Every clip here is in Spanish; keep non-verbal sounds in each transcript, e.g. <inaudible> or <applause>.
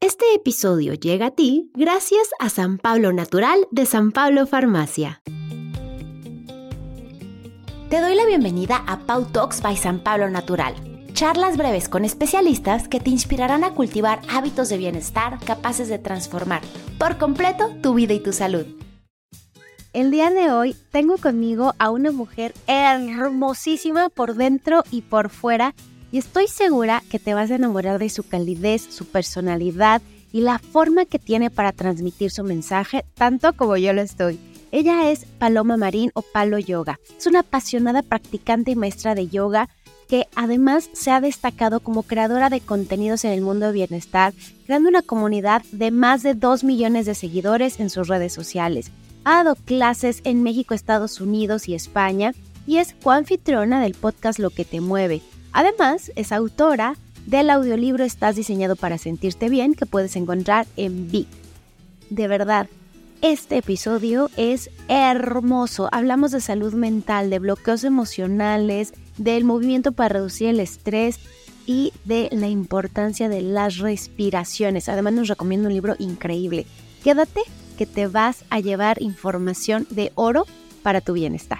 Este episodio llega a ti gracias a San Pablo Natural de San Pablo Farmacia. Te doy la bienvenida a Pau Talks by San Pablo Natural. Charlas breves con especialistas que te inspirarán a cultivar hábitos de bienestar capaces de transformar por completo tu vida y tu salud. El día de hoy tengo conmigo a una mujer hermosísima por dentro y por fuera y estoy segura que te vas a enamorar de su calidez, su personalidad y la forma que tiene para transmitir su mensaje, tanto como yo lo estoy. Ella es Paloma Marín o Palo Yoga. Es una apasionada practicante y maestra de yoga que además se ha destacado como creadora de contenidos en el mundo de bienestar, creando una comunidad de más de 2 millones de seguidores en sus redes sociales. Ha dado clases en México, Estados Unidos y España y es coanfitriona del podcast Lo que te mueve, Además, es autora del audiolibro Estás diseñado para sentirte bien que puedes encontrar en Big. De verdad, este episodio es hermoso. Hablamos de salud mental, de bloqueos emocionales, del movimiento para reducir el estrés y de la importancia de las respiraciones. Además nos recomiendo un libro increíble. Quédate que te vas a llevar información de oro para tu bienestar.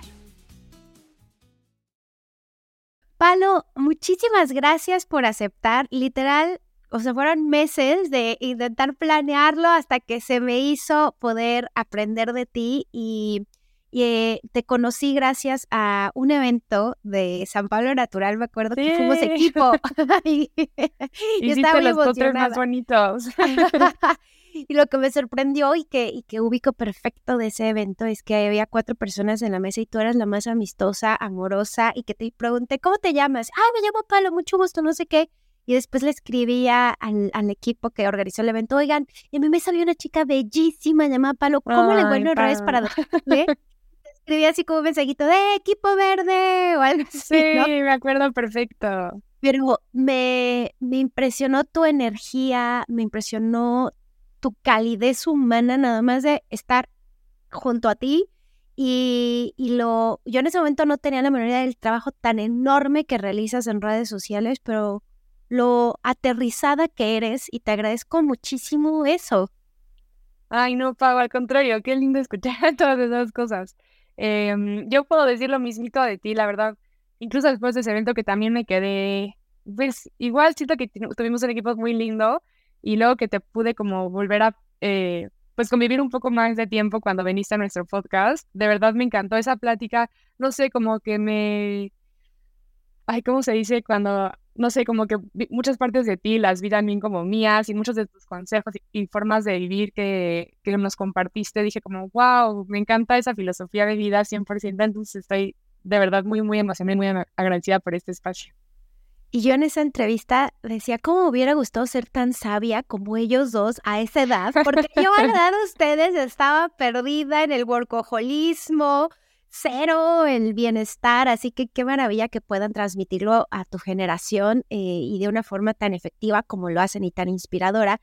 Palo, muchísimas gracias por aceptar. Literal, o sea, fueron meses de intentar planearlo hasta que se me hizo poder aprender de ti y, eh, te conocí gracias a un evento de San Pablo Natural, me acuerdo que fuimos equipo. <laughs> <laughs> y, y estaba los más bonitos. <laughs> Y lo que me sorprendió y que, y que ubico perfecto de ese evento es que había cuatro personas en la mesa y tú eras la más amistosa, amorosa y que te pregunté, ¿cómo te llamas? Ay, me llamo Palo, mucho gusto, no sé qué. Y después le escribía al, al, equipo que organizó el evento, oigan, y a mí me salió una chica bellísima llamada Palo, ¿cómo le encuentro en redes para darle? <laughs> Escribía así como un mensajito de equipo verde o algo así. Sí, me acuerdo perfecto. Pero me, me impresionó tu energía, me impresionó tu calidez humana nada más de estar junto a ti y, lo, yo en ese momento no tenía la memoria del trabajo tan enorme que realizas en redes sociales, pero lo aterrizada que eres y te agradezco muchísimo eso. Ay, no, Pau, al contrario, qué lindo escuchar <laughs> todas esas cosas. Em, yo puedo decir lo mismito de ti, la verdad. Incluso después de ese evento que también me quedé, pues igual siento que tuvimos un equipo muy lindo y luego que te pude como volver a, eh, pues convivir un poco más de tiempo cuando viniste a nuestro podcast. De verdad me encantó esa plática, no sé, como que me, ay, ¿cómo se dice? Cuando, no sé, como que muchas partes de ti las vi también como mías y muchos de tus consejos y, formas de vivir que, que nos compartiste, dije como, wow, me encanta esa filosofía de vida 100%, entonces estoy de verdad muy, muy emocionada y muy agradecida por este espacio. Y yo en esa entrevista decía, ¿cómo hubiera gustado ser tan sabia como ellos dos a esa edad? Porque yo a la edad de ustedes estaba perdida en el workaholismo, cero el bienestar, así que qué maravilla que puedan transmitirlo a tu generación eh, y de una forma tan efectiva como lo hacen y tan inspiradora.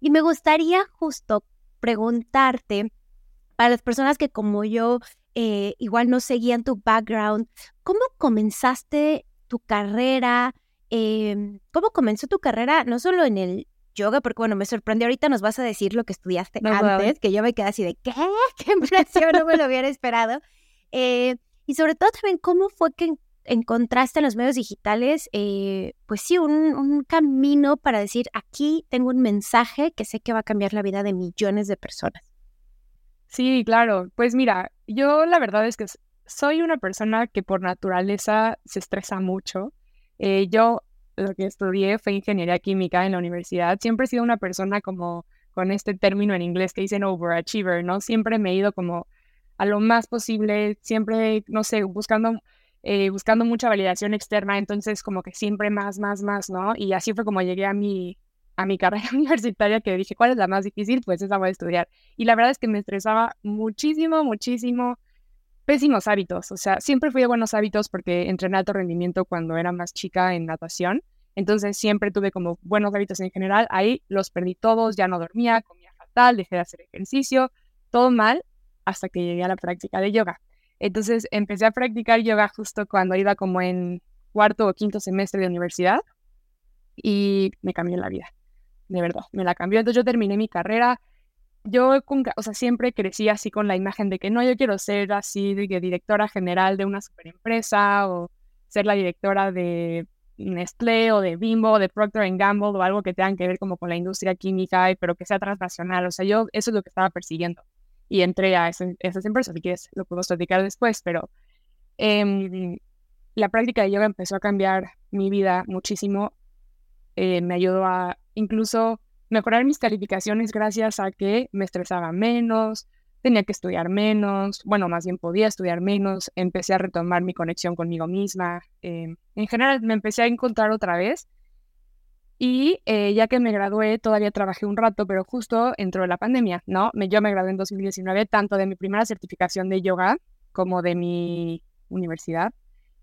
Y me gustaría justo preguntarte, para las personas que como yo eh, igual no seguían tu background, ¿cómo comenzaste tu carrera? Em, ¿Cómo comenzó tu carrera? No solo en el yoga, porque bueno, me sorprendió ahorita, nos vas a decir lo que estudiaste antes, que yo me quedé así de, ¿qué? <laughs> ¿Qué impresión? No me lo hubiera esperado. Eh, y sobre todo también, ¿cómo fue que encontraste en los medios digitales, eh, pues sí, un, un, camino para decir, aquí tengo un mensaje que sé que va a cambiar la vida de millones de personas? Sí, claro. Pues mira, yo la verdad es que soy una persona que por naturaleza se estresa mucho. Eh, yo lo que estudié fue ingeniería química en la universidad. Siempre he sido una persona como con este término en inglés que dicen overachiever, ¿no? Siempre me he ido como a lo más posible, siempre, no sé, buscando, eh, buscando mucha validación externa, entonces como que siempre más, más, más, ¿no? Y así fue como llegué a mi, a mi <laughs> carrera universitaria que dije, ¿cuál es la más difícil? Pues esa voy a estudiar. Y la verdad es que me estresaba muchísimo, muchísimo pésimos hábitos. O sea, siempre fui de buenos hábitos porque entrené alto rendimiento cuando era más chica en natación. Entonces siempre tuve como buenos hábitos en general. Ahí los perdí todos, ya no dormía, comía fatal, dejé de hacer ejercicio, todo mal hasta que llegué a la práctica de yoga. Entonces empecé a practicar yoga justo cuando iba como en cuarto o quinto semestre de universidad y me cambió la vida. de verdad, me la cambió. Entonces yo terminé mi carrera, yo, o sea, siempre crecí así con la imagen de que no, yo quiero ser así de directora general de una superempresa o ser la directora de Nestlé o de Bimbo o de Procter Gamble o algo que tenga que ver como con la industria química, pero que sea transnacional. O sea, yo eso es lo que estaba persiguiendo y entré a, esas empresas. Si quieres, lo podemos platicar después, pero em, la práctica de yoga empezó a cambiar mi vida muchísimo. Eh, me ayudó a incluso mejorar mis calificaciones gracias a que me estresaba menos, tenía que estudiar menos, bueno, más bien podía estudiar menos, empecé a retomar mi conexión conmigo misma, em, en general me empecé a encontrar otra vez y eh, ya que me gradué todavía trabajé un rato, pero justo entró la pandemia, ¿no? Me, yo me gradué en 2019 tanto de mi primera certificación de yoga como de mi universidad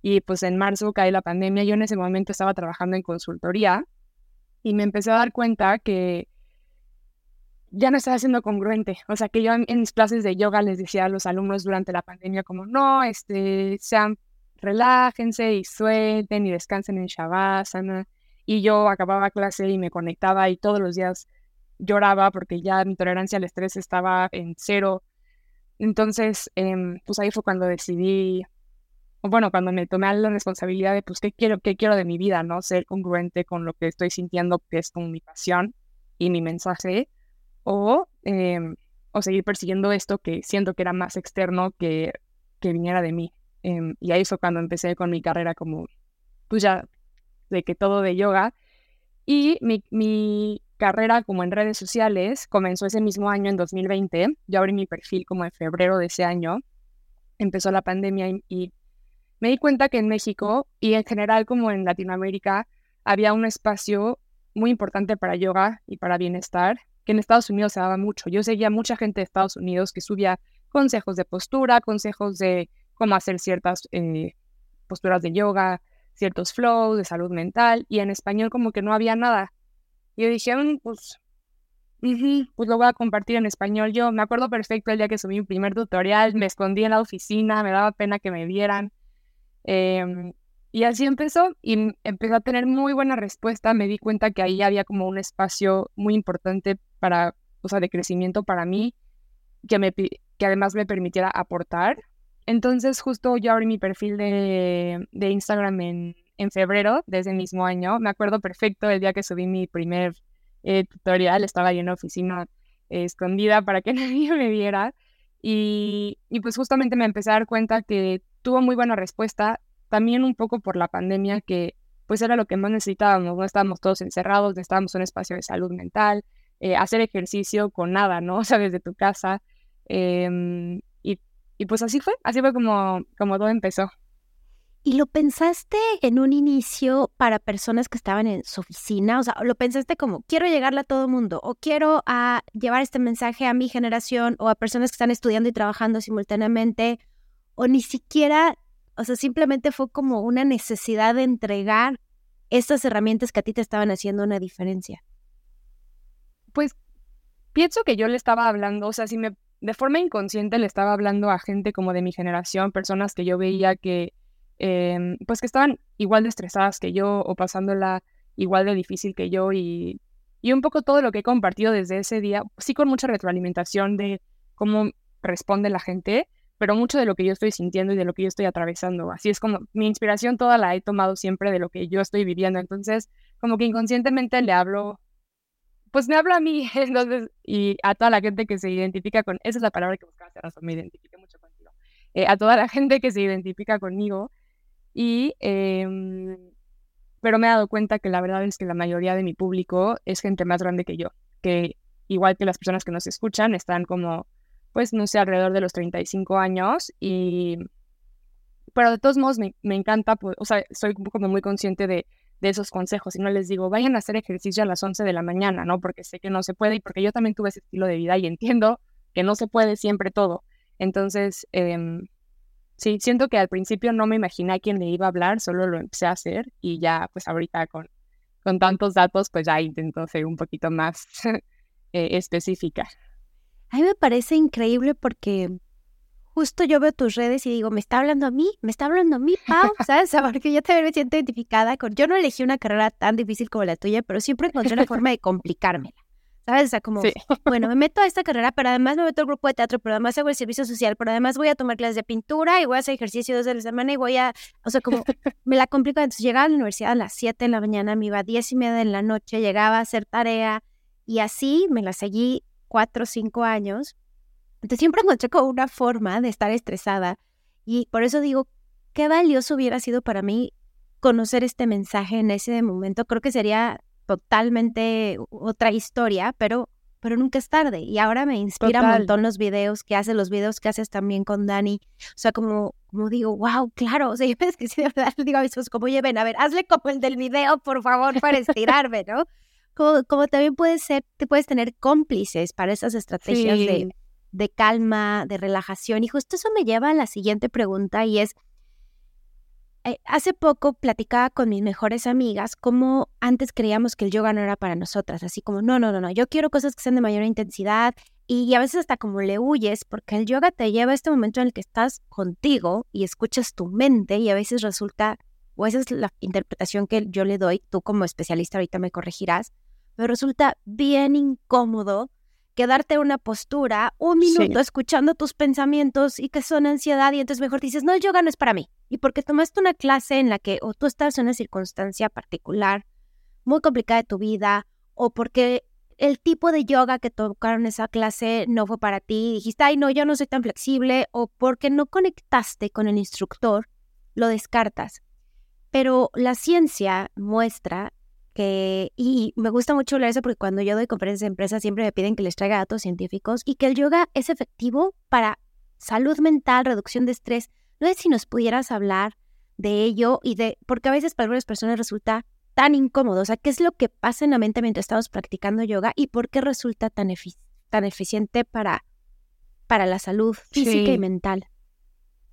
y pues en marzo cae la pandemia, yo en ese momento estaba trabajando en consultoría y me empecé a dar cuenta que ya no estaba siendo congruente. O sea, que yo en, mis clases de yoga les decía a los alumnos durante la pandemia como, no, este, sean, relájense y suelten y descansen en Shavasana. Y yo acababa clase y me conectaba y todos los días lloraba porque ya mi tolerancia al estrés estaba en cero. Entonces, em, pues ahí fue cuando decidí bueno, cuando me tomé la responsabilidad de, pues, ¿qué quiero, qué quiero de mi vida, no? Ser congruente con lo que estoy sintiendo, que es con mi pasión y mi mensaje, o, em, o seguir persiguiendo esto que siento que era más externo que, que viniera de mí. Em, y ahí fue cuando empecé con mi carrera como, pues ya, de que todo de yoga. Y mi, mi carrera como en redes sociales comenzó ese mismo año, en 2020. Yo abrí mi perfil como en febrero de ese año. Empezó la pandemia y me di cuenta que en México y en general como en Latinoamérica había un espacio muy importante para yoga y para bienestar, que en Estados Unidos se daba mucho. Yo seguía mucha gente de Estados Unidos que subía consejos de postura, consejos de cómo hacer ciertas eh, posturas de yoga, ciertos flows de salud mental, y en español como que no había nada. Yo dije, mm, pues, pues lo voy a compartir en español. Yo me acuerdo perfecto el día que subí mi primer tutorial, me escondí en la oficina, me daba pena que me vieran. Em, y así empezó y empezó a tener muy buena respuesta. Me di cuenta que ahí había como un espacio muy importante para, o sea, de crecimiento para mí, que, me, que además me permitiera aportar. Entonces justo yo abrí mi perfil de, de Instagram en, en febrero de ese mismo año. Me acuerdo perfecto el día que subí mi primer eh, tutorial, estaba ahí en la oficina escondida para que <laughs> nadie me viera. Y, y pues justamente me empecé a dar cuenta que tuvo muy buena respuesta, también un poco por la pandemia, que pues era lo que más necesitábamos, no estábamos todos encerrados, necesitábamos un espacio de salud mental, eh, hacer ejercicio con nada, ¿no? <laughs> O sea, desde tu casa. Em, y, y, pues así fue, así fue como, como todo empezó. ¿Y lo pensaste en un inicio para personas que estaban en su oficina? O sea, ¿lo pensaste como, quiero llegarle a todo el mundo o quiero a ah, llevar este mensaje a mi generación o a personas que están estudiando y trabajando simultáneamente? O ni siquiera, o sea, simplemente fue como una necesidad de entregar estas herramientas que a ti te estaban haciendo una diferencia? Pues pienso que yo le estaba hablando, o sea, si me de forma inconsciente le estaba hablando a gente como de mi generación, personas que yo veía que, em, pues que estaban igual de estresadas que yo o pasándola igual de difícil que yo y, y un poco todo lo que he compartido desde ese día, sí con mucha retroalimentación de cómo responde la gente, pero mucho de lo que yo estoy sintiendo y de lo que yo estoy atravesando. Así es como mi inspiración toda la he tomado siempre de lo que yo estoy viviendo. Entonces, como que inconscientemente le hablo, pues me hablo a mí, <laughs> entonces, y a toda la gente que se identifica con, esa es la palabra que buscaba hacer razón, me identifique mucho contigo, eh, a toda la gente que se identifica conmigo. Y, em, pero me he dado cuenta que la verdad es que la mayoría de mi público es gente más grande que yo, que igual que las personas que nos escuchan, están como pues no sé, alrededor de los 35 años y... Pero de todos modos me, me encanta, pues, o sea, soy como muy consciente de, de esos consejos y no les digo, vayan a hacer ejercicio a las 11 de la mañana, ¿no? Porque sé que no se puede y porque yo también tuve ese estilo de vida y entiendo que no se puede siempre todo. Entonces, eh, sí, siento que al principio no me imaginé a quién le iba a hablar, solo lo empecé a hacer y ya, pues ahorita con, con tantos datos, pues ya intento ser un poquito más <laughs> eh, específica. A mí me parece increíble porque justo yo veo tus redes y digo, me está hablando a mí, me está hablando a mí, Pau, <laughs> ¿sabes? <laughs> Porque yo también me siento identificada con, yo no elegí una carrera tan difícil como la tuya, pero siempre encontré una forma de complicármela. ¿Sabes? O sea, como, bueno, me <laughs> meto a esta carrera, pero además me meto al grupo de teatro, pero además hago el servicio social, pero además voy a tomar clases de pintura y voy a hacer ejercicio dos de la semana y voy a, o sea, como me la complico. Entonces llegaba a la universidad a las 7 de la mañana, me iba a 10 y media de la noche, llegaba a hacer tarea y así me la seguí cuatro o cinco años. Entonces siempre encontré como una forma de estar estresada y por eso digo, qué valioso hubiera sido para mí conocer este mensaje en ese momento. Creo que sería totalmente otra historia, pero, pero nunca es tarde. Y ahora me inspira un montón los videos que haces, los videos que haces también con Dani. O sea, como, como digo, wow, claro. O sea, <laughs> yo es que sí, de verdad le digo a mis hijos, como, lleven, a ver, hazle como el del video, por favor, para estirarme, ¿no? Como, como también puedes ser, te puedes tener cómplices para esas estrategias de, de calma, de relajación. Y justo eso me lleva a la siguiente pregunta y es, eh, hace poco platicaba con mis mejores amigas cómo antes creíamos que el yoga no era para nosotras, así como, no, no, no, no, yo quiero cosas que sean de mayor intensidad y a veces hasta como le huyes porque el yoga te lleva a este momento en el que estás contigo y escuchas tu mente y a veces resulta, o esa es la interpretación que yo le doy, tú como especialista ahorita me corregirás, pero resulta bien incómodo quedarte en una postura un minuto escuchando tus pensamientos y que son ansiedad y entonces mejor dices, no, el yoga no es para mí. Y porque tomaste una clase en la que o tú estás en una circunstancia particular muy complicada de tu vida o porque el tipo de yoga que tocaron esa clase no fue para ti, dijiste, ay, no, yo no soy tan flexible, o porque no conectaste con el instructor, lo descartas. Pero la ciencia muestra y me gusta mucho hablar eso porque cuando yo doy conferencias de empresas siempre me piden que les traiga datos científicos y que el yoga es efectivo para salud mental, reducción de estrés. No sé si nos pudieras hablar de ello y de, porque a veces para algunas personas resulta tan incómodo, o sea, ¿qué es lo que pasa en la mente mientras estamos practicando yoga y por qué resulta tan, tan eficiente para, para la salud física y mental?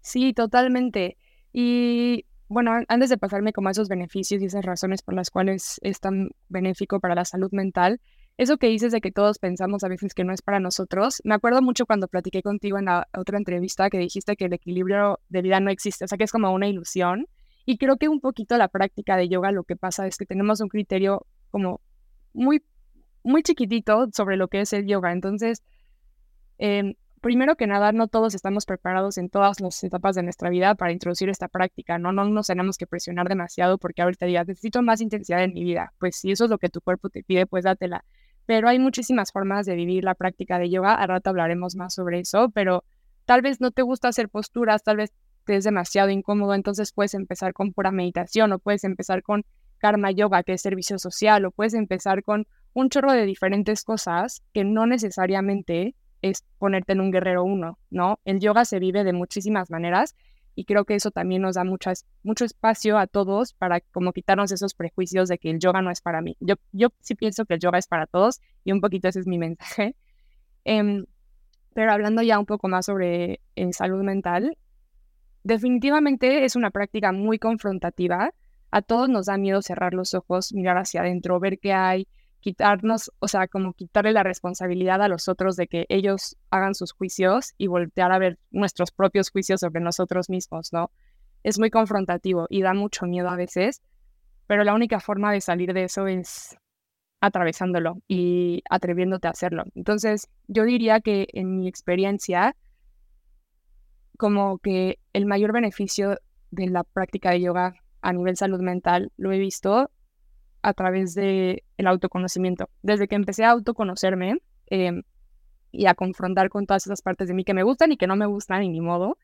Sí, totalmente. Y bueno, antes de pasarme como a esos beneficios y esas razones por las cuales es tan benéfico para la salud mental, eso que dices de que todos pensamos a veces que no es para nosotros, me acuerdo mucho cuando platiqué contigo en la otra entrevista que dijiste que el equilibrio de vida no existe, o sea que es como una ilusión. Y creo que un poquito la práctica de yoga lo que pasa es que tenemos un criterio como muy, muy chiquitito sobre lo que es el yoga. Entonces, eh, primero que nada, no todos estamos preparados en todas las etapas de nuestra vida para introducir esta práctica, ¿no? No nos tenemos que presionar demasiado porque ahorita digas, necesito más intensidad en mi vida. Pues si eso es lo que tu cuerpo te pide, pues dátela. Pero hay muchísimas formas de vivir la práctica de yoga. Al rato hablaremos más sobre eso, pero tal vez no te gusta hacer posturas, tal vez te es demasiado incómodo, entonces puedes empezar con pura meditación o puedes empezar con karma yoga, que es servicio social, o puedes empezar con un chorro de diferentes cosas que no necesariamente es ponerte en un guerrero uno, ¿no? El yoga se vive de muchísimas maneras y creo que eso también nos da muchas, mucho espacio a todos para como quitarnos esos prejuicios de que el yoga no es para mí. Yo, yo sí pienso que el yoga es para todos y un poquito ese es mi <laughs> mensaje. Em, pero hablando ya un poco más sobre eh, salud mental, definitivamente es una práctica muy confrontativa. A todos nos da miedo cerrar los ojos, mirar hacia adentro, ver qué hay, quitarnos, o sea, como quitarle la responsabilidad a los otros de que ellos hagan sus juicios y voltear a ver nuestros propios juicios sobre nosotros mismos, ¿no? Es muy confrontativo y da mucho miedo a veces, pero la única forma de salir de eso es atravesándolo y atreviéndote a hacerlo. Entonces, yo diría que en mi experiencia, como que el mayor beneficio de la práctica de yoga a nivel salud mental lo he visto a través del el autoconocimiento. Desde que empecé a autoconocerme em, y a confrontar con todas esas partes de mí que me gustan y que no me gustan y ni modo,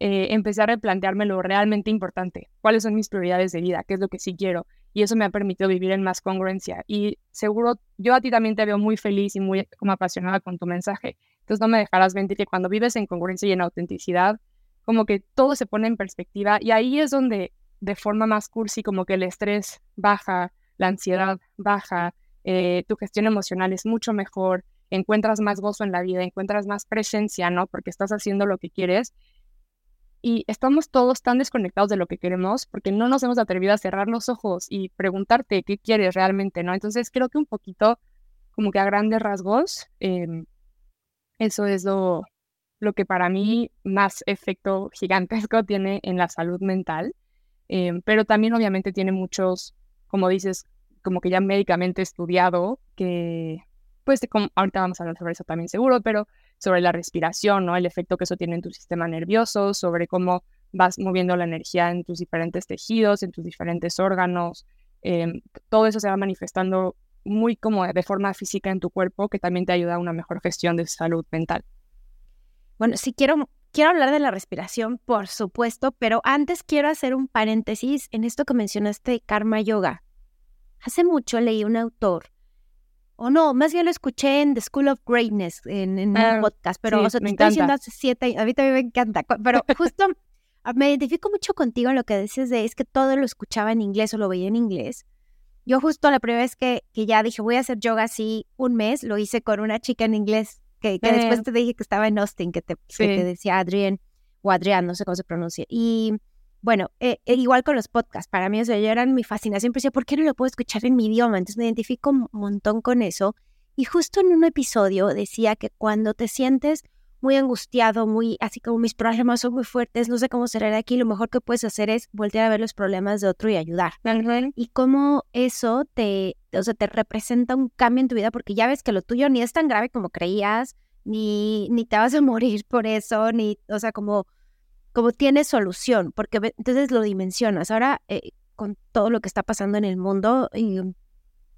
eh, empecé a replantearme lo realmente importante, cuáles son mis prioridades de vida, qué es lo que sí quiero. Y eso me ha permitido vivir en más congruencia. Y seguro, yo a ti también te veo muy feliz y muy como apasionada con tu mensaje. Entonces no me dejarás mentir que cuando vives en congruencia y en autenticidad, como que todo se pone en perspectiva y ahí es donde de forma más cursi como que el estrés baja, la ansiedad baja, eh, tu gestión emocional es mucho mejor, encuentras más gozo en la vida, encuentras más presencia, ¿no? Porque estás haciendo lo que quieres. Y estamos todos tan desconectados de lo que queremos porque no nos hemos atrevido a cerrar los ojos y preguntarte qué quieres realmente, ¿no? Entonces creo que un poquito, como que a grandes rasgos, em, eso es lo, lo que para mí más efecto gigantesco <laughs> tiene en la salud mental, em, pero también obviamente tiene muchos, como dices, como que ya médicamente estudiado, que pues como, ahorita vamos a hablar sobre eso también seguro, pero sobre la respiración, ¿no? El efecto que eso tiene en tu sistema nervioso, sobre cómo vas moviendo la energía en tus diferentes tejidos, en tus diferentes órganos. Em, todo eso se va manifestando muy como de forma física en tu cuerpo, que también te ayuda a una mejor gestión de salud mental. Bueno, sí quiero, quiero hablar de la respiración, por supuesto, pero antes quiero hacer un paréntesis en esto que mencionaste de karma yoga. Hace mucho leí un autor, o no, más bien lo escuché en The School of Greatness, en, un ah, podcast, pero o sea, te estoy diciendo hace siete a mí también me encanta, pero <laughs> justo me identifico mucho contigo en lo que dices de es que todo lo escuchaba en inglés o lo veía en inglés. Yo justo la primera vez que, que ya dije voy a hacer yoga así un mes, lo hice con una chica en inglés que, después eh. te dije que estaba en Austin, que te, te decía Adrián o Adrián, no sé cómo se pronuncia. Y bueno, eh, eh, igual con los podcasts, para mí, o sea, yo eran mi fascinación, pero decía, ¿por qué no lo puedo escuchar en mi idioma? Entonces me identifico un montón con eso. Y justo en un episodio decía que cuando te sientes muy angustiado, muy así como mis problemas son muy fuertes, no sé cómo será aquí, lo mejor que puedes hacer es voltear a ver los problemas de otro y ayudar. Y cómo eso te, o sea, te representa un cambio en tu vida porque ya ves que lo tuyo ni es tan grave como creías, ni, ni te vas a <laughs> morir por eso, ni, o sea, como, como tienes solución, porque entonces lo dimensionas. Ahora, eh, con todo lo que está pasando en el mundo, y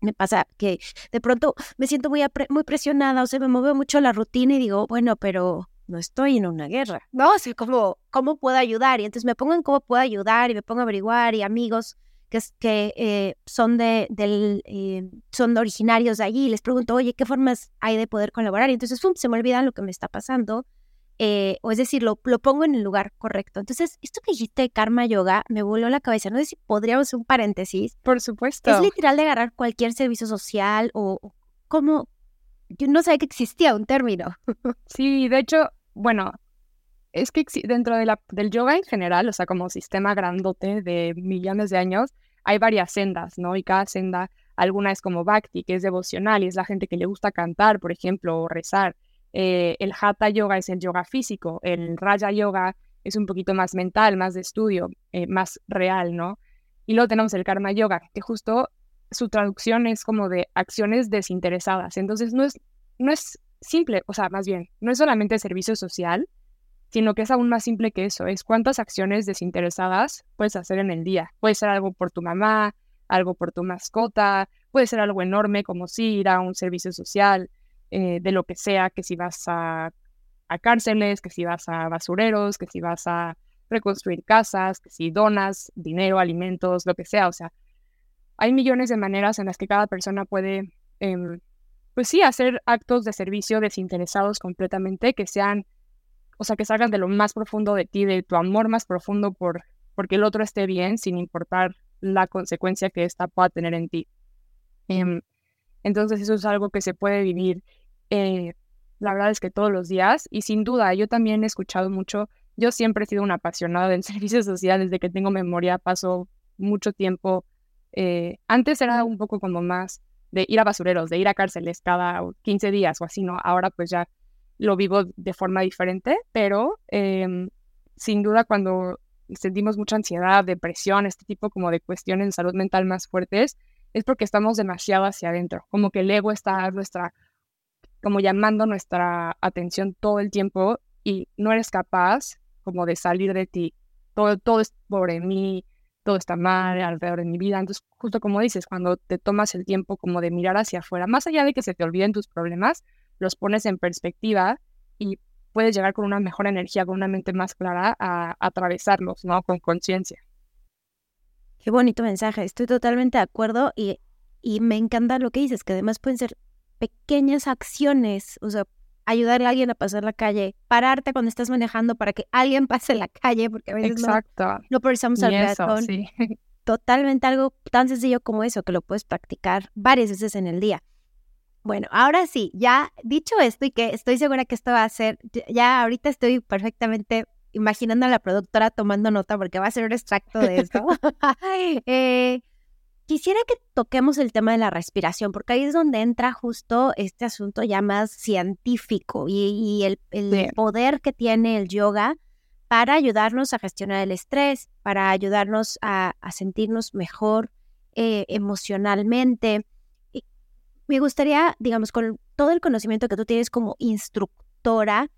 me pasa que de pronto me siento muy, muy presionada, o sea, me mueve mucho la rutina y digo, bueno, pero no estoy en una guerra, ¿no? O sea, ¿cómo, cómo puedo ayudar? Y entonces me pongo en cómo puedo ayudar y me pongo a averiguar y amigos que, que eh, son, de, del, eh, son originarios de allí y les pregunto, oye, ¿qué formas hay de poder colaborar? Y entonces, se me olvida lo que me está pasando eh, o es decir, lo, lo, pongo en el lugar correcto. Entonces, esto que dijiste de karma yoga me voló la cabeza. No sé si podríamos hacer un paréntesis. Por supuesto. Es literal de agarrar cualquier servicio social o como, yo no sabía que existía un término. <laughs> sí, de hecho, bueno, es que dentro de la, del yoga en general, o sea, como sistema grandote de millones de años, hay varias sendas, ¿no? Y cada senda, alguna es como bhakti, que es devocional, y es la gente que le gusta cantar, por ejemplo, o rezar. Eh, el Hatha Yoga es el yoga físico, el Raya Yoga es un poquito más mental, más de estudio, eh, más real, ¿no? Y luego tenemos el Karma Yoga, que justo su traducción es como de acciones desinteresadas. Entonces no es, no es simple, o sea, más bien, no es solamente servicio social, sino que es aún más simple que eso, es cuántas acciones desinteresadas puedes hacer en el día. Puede ser algo por tu mamá, algo por tu mascota, puede ser algo enorme como si ir a un servicio social, eh, de lo que sea, que si vas a, cárceles, que si vas a basureros, que si vas a reconstruir casas, que si donas dinero, alimentos, lo que sea. O sea, hay millones de maneras en las que cada persona puede, em, pues sí, hacer actos de servicio desinteresados completamente, que sean, o sea, que salgan de lo más profundo de ti, de tu amor más profundo por porque el otro esté bien, sin importar la consecuencia que ésta pueda tener en ti. Em, entonces eso es algo que se puede vivir eh, la verdad es que todos los días y sin duda yo también he escuchado mucho, yo siempre he sido una apasionada del <laughs> servicio social, desde que tengo memoria paso mucho tiempo, eh, antes era un poco como más de ir a basureros, de ir a cárceles cada 15 días o así, ¿no? Ahora pues ya lo vivo de forma diferente, pero em, sin duda cuando sentimos mucha ansiedad, depresión, este tipo como de cuestiones de salud mental más fuertes, es porque estamos demasiado hacia adentro, como que el ego está nuestra como llamando nuestra atención todo el tiempo y no eres capaz como de salir de ti. Todo, todo es sobre mí, todo está mal alrededor de mi vida. Entonces, justo como dices, cuando te tomas el tiempo como de mirar hacia afuera, más allá de que se te olviden tus problemas, los pones en perspectiva y puedes llegar con una mejor energía, con una mente más clara a, atravesarlos, ¿no? Con conciencia. Qué bonito mensaje, estoy totalmente de acuerdo y, y me encanta lo que dices, que además pueden ser pequeñas acciones, o sea, ayudar a alguien a pasar la calle, pararte cuando estás manejando para que alguien pase la calle, porque a veces Exacto. no, no precisamos al peatón. Sí. Totalmente algo tan sencillo como eso, que lo puedes practicar varias veces en el día. Bueno, ahora sí, ya dicho esto y que estoy segura que esto va a ser, ya ahorita estoy perfectamente imaginando a la productora tomando nota porque va a ser un extracto de esto. <laughs> <laughs> eh, quisiera que toquemos el tema de la respiración, porque ahí es donde entra justo este asunto ya más científico y, el, poder que tiene el yoga para ayudarnos a gestionar el estrés, para ayudarnos a, sentirnos mejor eh, emocionalmente. Me gustaría, digamos, con todo el conocimiento que tú tienes como instructora,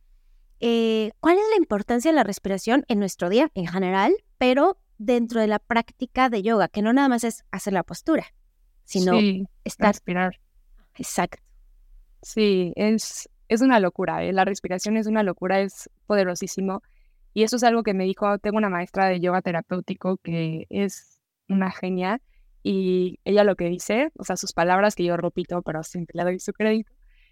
eh, ¿cuál es la importancia de la respiración en nuestro día en general, pero dentro de la práctica de yoga, que no nada más es hacer la postura, sino estar... Respirar. Exacto. Sí, es, es una locura, ¿eh? la respiración es una locura, es poderosísimo. Y eso es algo que me dijo, tengo una maestra de yoga terapéutico que es una genia y ella lo que dice, o sea, sus palabras que yo repito, pero siempre le doy su crédito,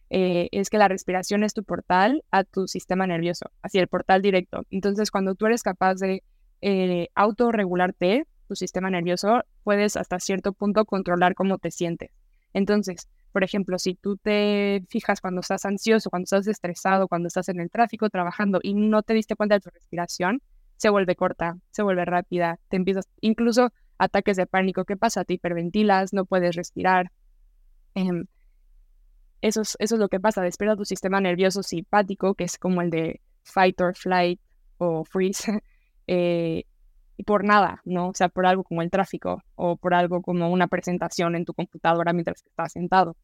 eh, es que la respiración es tu portal a tu sistema nervioso, así el portal directo. Entonces, cuando tú eres capaz de eh, autorregularte, tu sistema nervioso, puedes hasta cierto punto controlar cómo te sientes. Entonces, por ejemplo, si tú te fijas cuando estás ansioso, cuando estás estresado, cuando estás en el tráfico trabajando y no te diste cuenta de tu respiración, se vuelve corta, se vuelve rápida, te empiezas, incluso ataques de pánico, ¿qué pasa? Te hiperventilas, no puedes respirar. Em, eso, es, eso es lo que pasa, despierta tu sistema nervioso simpático, que es como el de fight or flight o freeze, <laughs> eh, y por nada, ¿no? O sea, por algo como el tráfico o por algo como una presentación en tu computadora mientras estás sentado.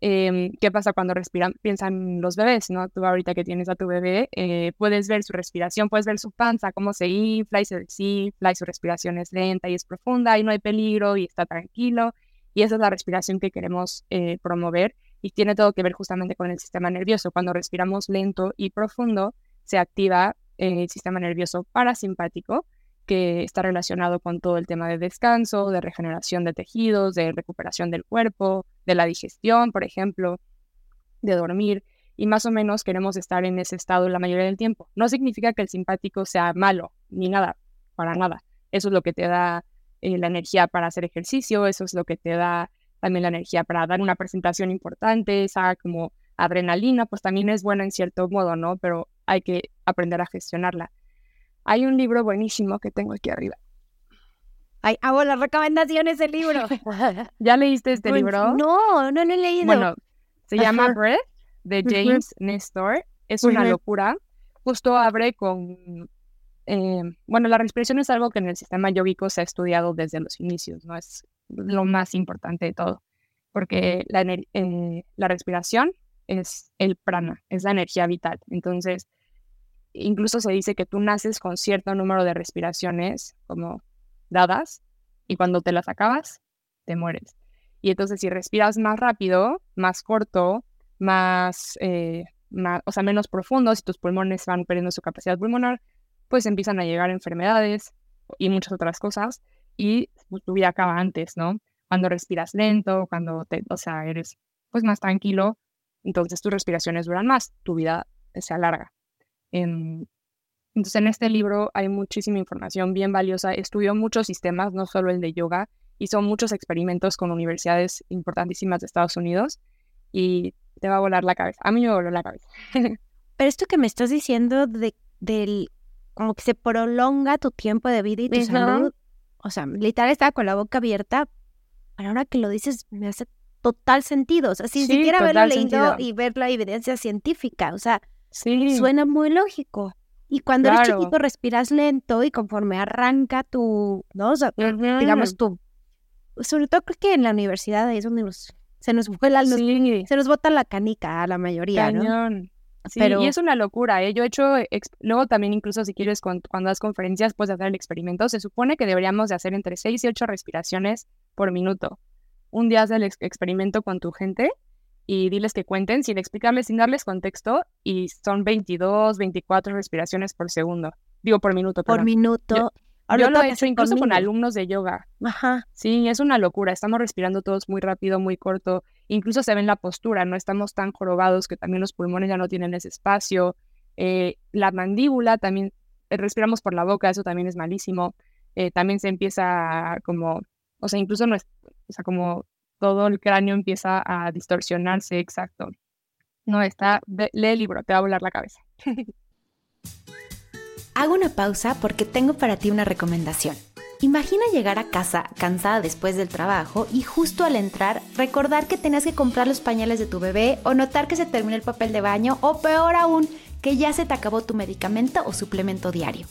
Em, ¿Qué pasa cuando respiran? Piensan los bebés, ¿no? Tú ahorita que tienes a tu bebé, eh, puedes ver su respiración, puedes ver su panza, cómo se infla y se desinfla y su respiración es lenta y es profunda y no hay peligro y está tranquilo. Y esa es la respiración que queremos eh, promover y tiene todo que ver justamente con el sistema nervioso. Cuando respiramos lento y profundo, se activa el sistema nervioso parasimpático, que está relacionado con todo el tema de descanso, de regeneración de tejidos, de recuperación del cuerpo, de la digestión, por ejemplo, de dormir. Y más o menos queremos estar en ese estado la mayoría del tiempo. No significa que el simpático sea malo, ni nada, para nada. Eso es lo que te da eh, la energía para hacer ejercicio, eso es lo que te da también la energía para dar una presentación importante, esa como adrenalina, pues también es buena en cierto modo, ¿no? Pero hay que aprender a gestionarla. Hay un libro buenísimo que tengo aquí arriba. Ay, hago las recomendaciones del libro. <laughs> ¿Ya leíste este libro? No, no lo he leído. Bueno, se llama Breath de James Nestor. Es una locura. Justo abre con... Eh, bueno, la respiración es algo que en el sistema yógico se ha estudiado desde los inicios, ¿no? Es lo más importante de todo, porque la, eh, la respiración es el prana, es la energía vital. Entonces, incluso se dice que tú naces con cierto número de respiraciones como dadas y cuando te las acabas, te mueres. Y entonces si respiras más rápido, más corto, más, eh, o sea, menos profundo, si tus pulmones van perdiendo su capacidad pulmonar, pues empiezan a llegar enfermedades y muchas otras cosas y tu vida acaba antes, ¿no? Cuando respiras lento, cuando te, o sea, eres pues más tranquilo, entonces tus respiraciones duran más, tu vida se alarga. Em, entonces en este libro hay muchísima información bien valiosa, estudió muchos sistemas, no solo el de yoga, hizo muchos experimentos con universidades importantísimas de Estados Unidos y te va a volar la cabeza. A mí me voló la cabeza. <laughs> Pero esto que me estás diciendo de, del como que se prolonga tu tiempo de vida y tu salud, o sea, literal estaba con la boca abierta, pero ahora que lo dices me hace total sentido, o sea, sin siquiera haberlo leído y ver la evidencia científica, o sea, suena muy lógico. Y cuando eres chiquito respiras lento y conforme arranca tu, ¿no? O sea, digamos tú, sobre todo creo que en la universidad es donde nos, se nos vuela, se nos bota la canica a la mayoría, ¿no? Sí, y es una locura, ¿eh? Yo he hecho, luego también incluso si quieres cuando, das conferencias puedes hacer el experimento, se supone que deberíamos de hacer entre 6 y 8 respiraciones por minuto. Un día haz el experimento con tu gente y diles que cuenten sin explicarles, sin darles contexto y son 22, 24 respiraciones por segundo. Digo por minuto. Por minuto. Yo, lo he hecho incluso con alumnos de yoga. Ajá. Sí, es una locura. Estamos respirando todos muy rápido, muy corto. Incluso se ve en la postura, no estamos tan jorobados que también los pulmones ya no tienen ese espacio. Eh, la mandíbula también, eh, respiramos por la boca, eso también es malísimo. Eh, también se empieza como, o sea, incluso no es, o sea, como todo el cráneo empieza a distorsionarse, exacto. No, está, lee el libro, te va a volar la cabeza. <laughs> Hago una pausa porque tengo para ti una recomendación. Imagina llegar a casa cansada después del trabajo y justo al entrar recordar que tenías que comprar los pañales de tu bebé o notar que se terminó el papel de baño o peor aún, que ya se te acabó tu medicamento o suplemento diario.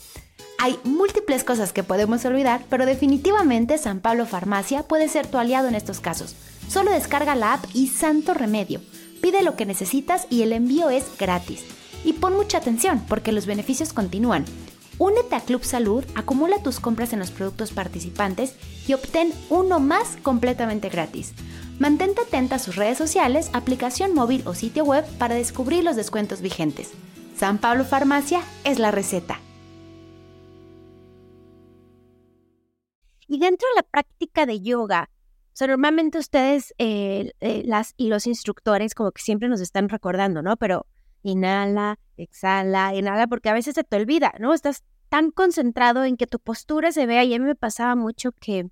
Hay múltiples cosas que podemos olvidar, pero definitivamente San Pablo Farmacia puede ser tu aliado en estos casos. Solo descarga la app y santo remedio. Pide lo que necesitas y el envío es gratis. Y pon mucha atención porque los beneficios continúan. Únete a Club Salud, acumula tus compras en los productos participantes y obtén uno más completamente gratis. Mantente atenta a sus redes sociales, aplicación móvil o sitio web para descubrir los descuentos vigentes. San Pablo Farmacia es la receta. Y dentro de la práctica de yoga, normalmente ustedes eh, eh, las, y los instructores como que siempre nos están recordando, ¿no? Pero inhala, exhala, inhala, porque a veces se te olvida, ¿no? Estás tan concentrado en que tu postura se vea y a mí me pasaba mucho que,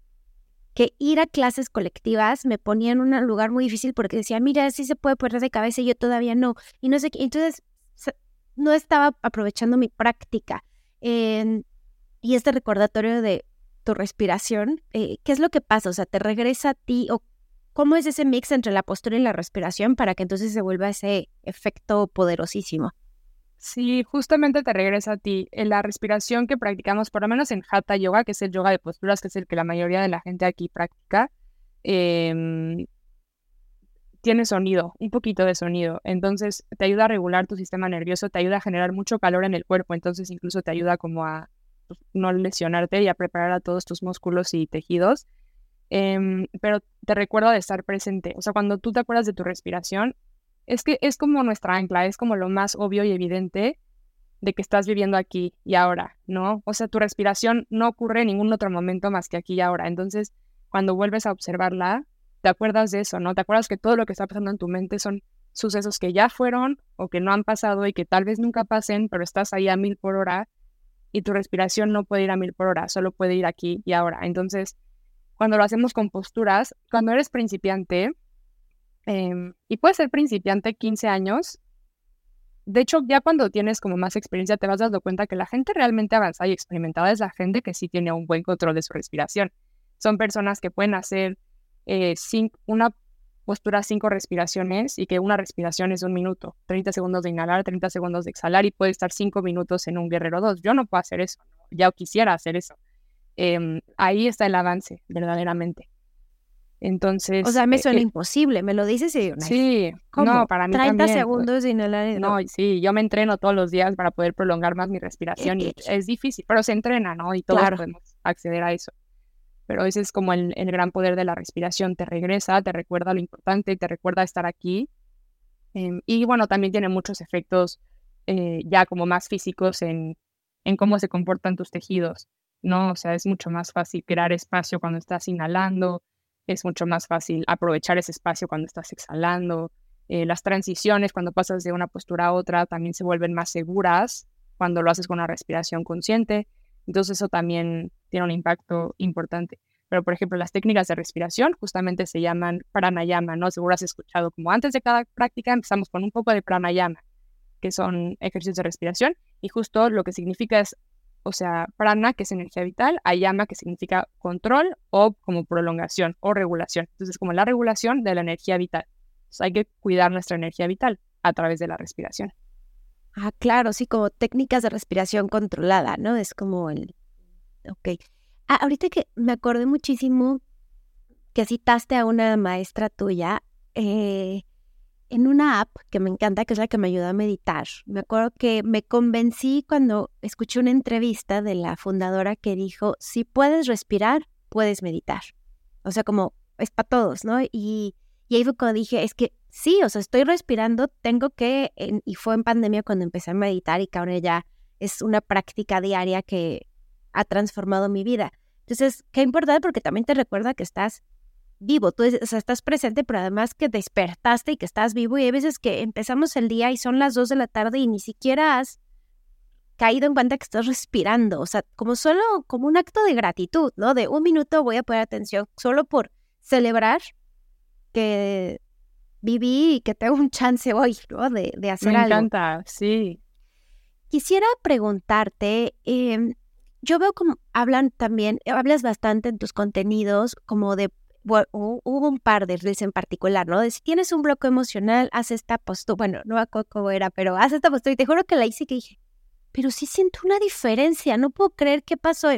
que ir a clases colectivas me ponía en un lugar muy difícil porque decía, mira, sí se puede poner de cabeza y yo todavía no. Y no sé qué. Entonces, no estaba aprovechando mi práctica. y este recordatorio de tu respiración, eh, ¿qué es lo que pasa? O sea, ¿te regresa a ti o ¿Cómo es ese mix entre la postura y la respiración para que entonces se vuelva ese efecto poderosísimo? Sí, justamente te regresa a ti. En la respiración que practicamos, por lo menos en Hatha Yoga, que es el yoga de posturas, que es el que la mayoría de la gente aquí practica, em, tiene sonido, un poquito de sonido. Entonces te ayuda a regular tu sistema nervioso, te ayuda a generar mucho calor en el cuerpo, entonces incluso te ayuda como a no lesionarte y a preparar a todos tus músculos y tejidos. Em, pero te recuerdo de estar presente. O sea, cuando tú te acuerdas de tu respiración, es que es como nuestra ancla, es como lo más obvio y evidente de que estás viviendo aquí y ahora, ¿no? O sea, tu respiración no ocurre en ningún otro momento más que aquí y ahora. Entonces, cuando vuelves a observarla, te acuerdas de eso, ¿no? Te acuerdas que todo lo que está pasando en tu mente son sucesos que ya fueron o que no han pasado y que tal vez nunca pasen, pero estás ahí a mil por hora y tu respiración no puede ir a mil por hora, solo puede ir aquí y ahora. Entonces, cuando lo hacemos con posturas, cuando eres principiante, em, y puedes ser principiante 15 años, de hecho, ya cuando tienes como más experiencia, te vas dando cuenta que la gente realmente avanzada y experimentada es la gente que sí tiene un buen control de su respiración. Son personas que pueden hacer eh, una postura cinco respiraciones y que una respiración es un minuto, 30 segundos de inhalar, 30 segundos de exhalar y puede estar cinco minutos en un guerrero 2. Yo no puedo hacer eso, ya quisiera hacer eso. Em, ahí está el avance, verdaderamente. Entonces. O sea, me eh, suena eh, imposible, me lo dices y Sí, no, para mí 30 pues. segundos sin inhalar. No, sí, yo me entreno todos los días para poder prolongar más mi respiración y <laughs> es difícil, pero se entrena, ¿no? Y todos podemos acceder a eso. Pero ese es como el, gran poder de la respiración, te regresa, te recuerda lo importante, te recuerda estar aquí. Em, y bueno, también tiene muchos efectos eh, ya como más físicos en, en cómo se comportan tus tejidos. ¿no? O sea, es mucho más fácil crear espacio cuando estás inhalando, es mucho más fácil aprovechar ese espacio cuando estás exhalando. Eh, las transiciones cuando pasas de una postura a otra también se vuelven más seguras cuando lo haces con una respiración consciente. Entonces eso también tiene un impacto importante. Pero, por ejemplo, las técnicas de respiración justamente se llaman pranayama, ¿no? Seguro has escuchado como antes de cada práctica empezamos con un poco de pranayama, que son ejercicios de respiración, y justo lo que significa es o sea, prana, que es energía vital, ayama, que significa control o como prolongación o regulación. Entonces, como la regulación de la energía vital. Entonces, hay que cuidar nuestra energía vital a través de la respiración. Ah, claro, sí, como técnicas de respiración controlada, ¿no? Es como el... Ok. Ah, ahorita que me acordé muchísimo que citaste a una maestra tuya, eh, en una app que me encanta, que es la que me ayudó a meditar. Me acuerdo que me convencí cuando escuché una entrevista de la fundadora que dijo, si puedes respirar, puedes meditar. O sea, como es para todos, ¿no? Y, y ahí fue cuando dije, es que sí, o sea, estoy respirando, tengo que, y fue en pandemia cuando empecé a meditar y que ahora ya es una práctica diaria que ha transformado mi vida. Entonces, qué importante porque también te recuerda que estás vivo, tú estás presente, pero además que despertaste y que estás vivo. Y hay veces que empezamos el día y son las dos de la tarde y ni siquiera has caído en cuenta que estás respirando. O sea, como solo, como un acto de gratitud, ¿no? De un minuto voy a poner atención solo por celebrar que viví y que tengo un chance hoy, ¿no? De, de hacer algo. Me encanta, sí. Quisiera preguntarte, em, yo veo como hablan también, hablas bastante en tus contenidos como de hubo un par de reels en particular, ¿no? De si tienes un bloque emocional, haz esta postura. Bueno, no acuerdo cómo era, pero haz esta postura. Y te juro que la hice y que dije, pero sí siento una diferencia. No puedo creer qué pasó.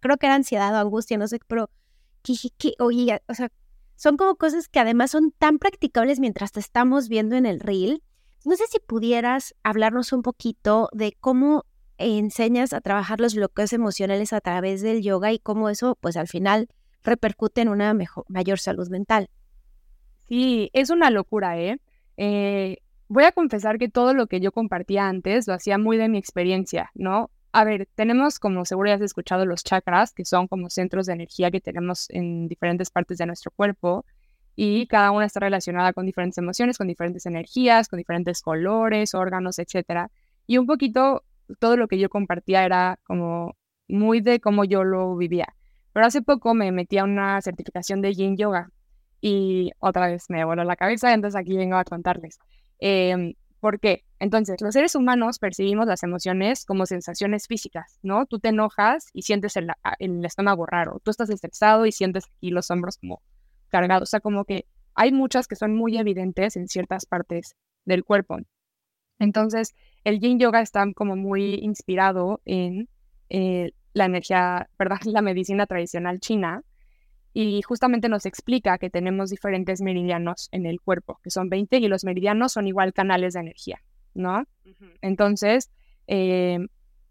Creo que era ansiedad o angustia, no sé, pero dije, que, oye, o sea, son como cosas que además son tan practicables mientras te estamos viendo en el reel. No sé si pudieras hablarnos un poquito de cómo enseñas a trabajar los bloqueos emocionales a través del yoga y cómo eso, pues al final repercute en una mejor, mayor salud mental. Sí, es una locura, ¿eh? ¿eh? Voy a confesar que todo lo que yo compartía antes lo hacía muy de mi experiencia, ¿no? A ver, tenemos, como seguro ya has escuchado, los chakras, que son como centros de energía que tenemos en diferentes partes de nuestro cuerpo, y cada una está relacionada con diferentes emociones, con diferentes energías, con diferentes colores, órganos, etc. Y un poquito todo lo que yo compartía era como muy de cómo yo lo vivía. Pero hace poco me metí a una certificación de Yin Yoga y otra vez me voló la cabeza, entonces aquí vengo a contarles. Eh, ¿Por qué? Entonces, los seres humanos percibimos las emociones como sensaciones físicas, ¿no? Tú te enojas y sientes el, el estómago raro, tú estás estresado y sientes aquí los hombros como cargados, o sea, como que hay muchas que son muy evidentes en ciertas partes del cuerpo. Entonces, el yin yoga está como muy inspirado en eh, la energía, ¿verdad? <laughs> La medicina tradicional china. Y justamente nos explica que tenemos diferentes meridianos en el cuerpo, que son 20, y los meridianos son igual canales de energía, ¿no? Entonces, eh,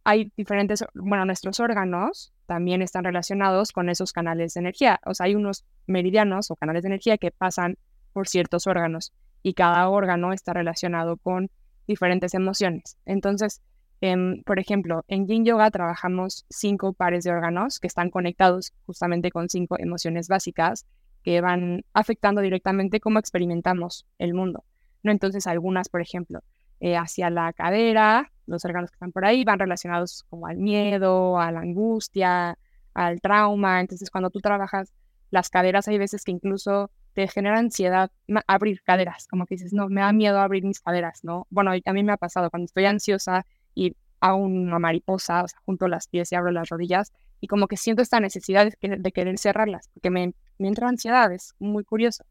hay diferentes, bueno, nuestros órganos también están relacionados con esos canales de energía. O sea, hay unos meridianos o canales de energía que pasan por ciertos órganos y cada órgano está relacionado con diferentes emociones. Entonces, Em, por ejemplo, en Yin Yoga trabajamos cinco pares de órganos que están conectados justamente con cinco emociones básicas que van afectando directamente cómo experimentamos el mundo. ¿no? Entonces, algunas, por ejemplo, eh, hacia la cadera, los órganos que están por ahí van relacionados como al miedo, a la angustia, al trauma. Entonces, cuando tú trabajas las caderas, hay veces que incluso te genera ansiedad abrir caderas, como que dices, no, me da miedo abrir mis caderas, ¿no? Bueno, a mí me ha pasado cuando estoy ansiosa y hago una mariposa, o sea, junto las pies y abro las rodillas y como que siento esta necesidad de, querer cerrarlas, porque me, entra ansiedad, es muy curioso.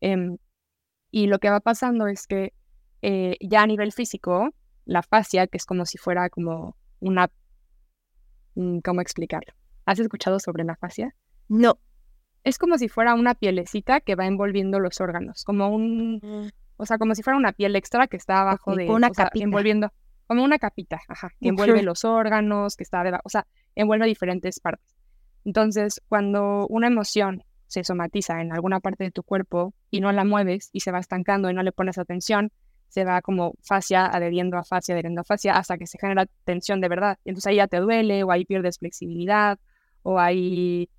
Em, y lo que va pasando es que eh, ya a nivel físico, la fascia, que es como si fuera como una... Mm, ¿Cómo explicarlo? ¿Has escuchado sobre la fascia? No. Es como si fuera una pielecita que va envolviendo los órganos, como un... Mm. O sea, como si fuera una piel extra que está abajo de... Una o envolviendo como una capita, ajá, que envuelve los órganos, que está debajo, o sea, envuelve diferentes partes. Entonces, cuando una emoción se somatiza en alguna parte de tu cuerpo y no la mueves y se va estancando y no le pones atención, se va como fascia adheriendo a fascia, adheriendo a fascia, hasta que se genera tensión de verdad. Y entonces ahí ya te duele, o ahí pierdes flexibilidad, o ahí,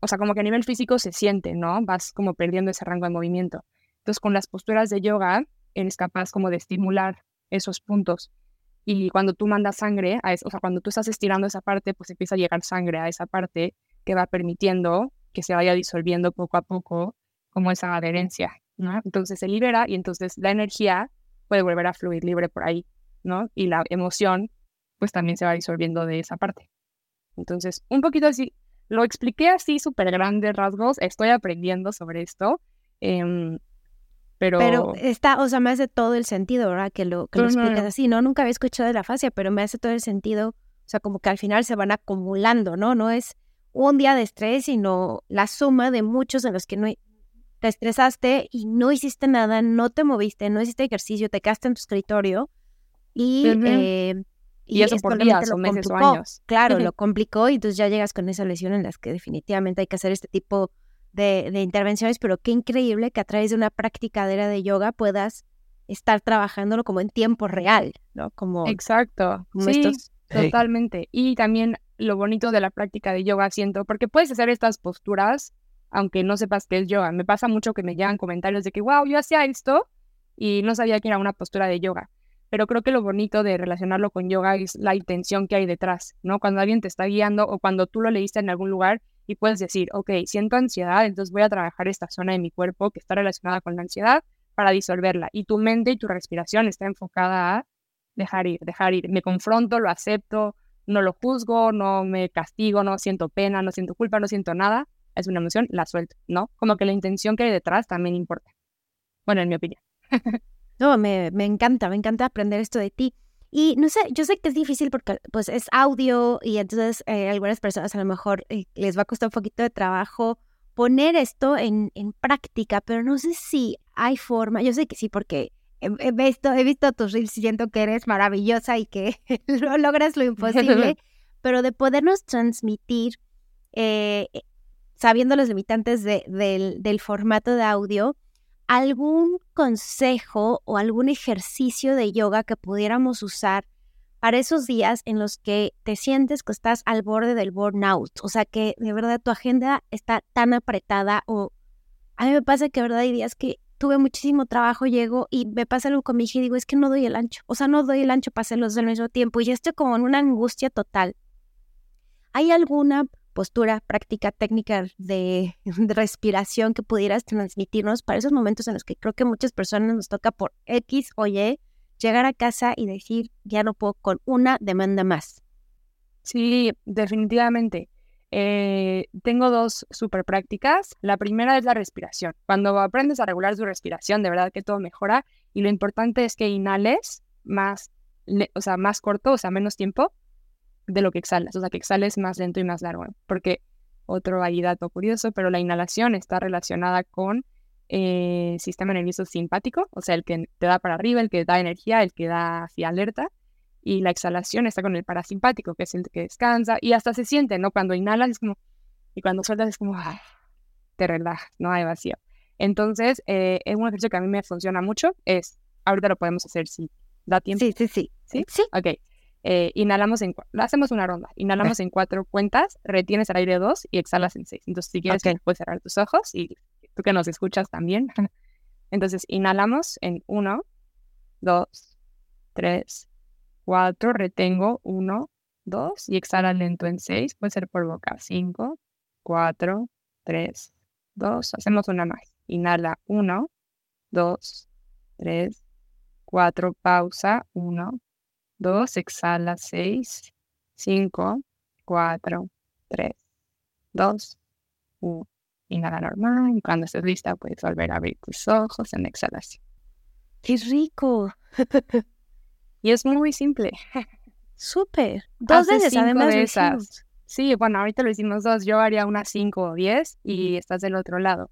o sea, como que a nivel físico se siente, ¿no? Vas como perdiendo ese rango de movimiento. Entonces, con las posturas de yoga, eres capaz como de estimular esos puntos y cuando tú mandas sangre, a o sea, cuando tú estás estirando esa parte, pues empieza a llegar sangre a esa parte que va permitiendo que se vaya disolviendo poco a poco como esa adherencia, ¿no? Entonces se libera y entonces la energía puede volver a fluir libre por ahí, ¿no? Y la emoción, pues también se va disolviendo de esa parte. Entonces, un poquito así, lo expliqué así súper grandes rasgos, estoy aprendiendo sobre esto. Eh, pero... está, o sea, me hace todo el sentido, ¿verdad? Que lo, que lo explicas así, ¿no? Nunca había escuchado de la fascia, pero me hace todo el sentido, o sea, como que al final se van acumulando, ¿no? No es un día de estrés, sino la suma de muchos en los que no te estresaste y no hiciste nada, no te moviste, no hiciste ejercicio, te quedaste en tu escritorio y... Eh, y, eso por días o meses o años. Claro, lo complicó y entonces ya llegas con esa lesión en las que definitivamente hay que hacer este tipo de, intervenciones, pero qué increíble que a través de una practicadera de yoga puedas estar trabajándolo como en tiempo real, ¿no? Como, Exacto, sí, totalmente. Y también lo bonito de la práctica de yoga siento, porque puedes hacer estas posturas aunque no sepas qué es yoga. Me pasa mucho que me llegan comentarios de que, wow, yo hacía esto y no sabía que era una postura de yoga. Pero creo que lo bonito de relacionarlo con yoga es la intención que hay detrás, ¿no? Cuando alguien te está guiando o cuando tú lo leíste en algún lugar y puedes decir, ok, siento ansiedad, entonces voy a trabajar esta zona de mi cuerpo que está relacionada con la ansiedad para disolverla. Y tu mente y tu respiración está enfocada a dejar ir, dejar ir. Me confronto, lo acepto, no lo juzgo, no me castigo, no siento pena, no siento culpa, no siento nada. Es una emoción, la suelto, ¿no? Como que la intención que hay detrás también importa. Bueno, en mi opinión. <laughs> no, me, me encanta, me encanta aprender esto de ti. Y no sé, yo sé que es difícil porque pues es audio y entonces eh, algunas personas a lo mejor eh, les va a costar un poquito de trabajo poner esto en, en, práctica, pero no sé si hay forma, yo sé que sí porque he, visto, he visto tus reels y siento que eres maravillosa y que <laughs> logras lo imposible, <laughs> pero de podernos transmitir, eh, sabiendo los limitantes de, del, del formato de audio, algún consejo o algún ejercicio de yoga que pudiéramos usar para esos días en los que te sientes que estás al borde del burnout, o sea que de verdad tu agenda está tan apretada o a mí me pasa que de verdad hay días que tuve muchísimo trabajo, llego y me pasa algo con mi hija y digo, es que no doy el ancho, o sea, no doy el ancho para hacerlos al mismo tiempo y ya estoy como en una angustia total. ¿Hay alguna postura, práctica, técnica <laughs> de, respiración que pudieras transmitirnos para esos momentos en los que creo que muchas personas nos toca por X o Y llegar a casa y decir, ya no puedo con una demanda más. Sí, definitivamente. Eh, tengo dos super prácticas. La primera es la respiración. Cuando aprendes a regular tu respiración, de verdad que todo mejora. Y lo importante es que inhales más, o sea, más corto, o sea, menos tiempo, de lo que exhalas, o sea, que exhales más lento y más largo, porque otro ahí dato curioso, pero la inhalación está relacionada con el eh, sistema nervioso simpático, o sea, el que te da para arriba, el que da energía, el que da así alerta, y la exhalación está con el parasimpático, que es el que descansa, y hasta se siente, ¿no? Cuando inhalas es como, y cuando sueltas es como, te relajas, no hay vacío. Entonces, eh, es un ejercicio que a mí me funciona mucho, es, ahorita lo podemos hacer si da tiempo. Sí, sí, sí. ¿Sí? Sí. Ok. Eh, inhalamos en, hacemos una ronda, inhalamos en cuatro cuentas, retienes el aire dos y exhalas en seis. Entonces, si quieres, puedes cerrar tus ojos y tú que nos escuchas también. <laughs> Entonces, inhalamos en uno, dos, tres, cuatro, retengo uno, dos y exhala lento en seis, puede ser por boca, cinco, cuatro, tres, dos, hacemos una más. Inhala uno, dos, tres, cuatro, pausa, uno, 2, exhala 6, 5, 4, 3, 2, 1. Inhala normal y cuando estés lista puedes volver a abrir tus ojos en exhalación. ¡Qué rico! <laughs> y es muy simple. Súper. Dos veces además de esas. Sí, bueno, ahorita lo hicimos dos. Yo haría unas 5 o 10 y estás del otro lado.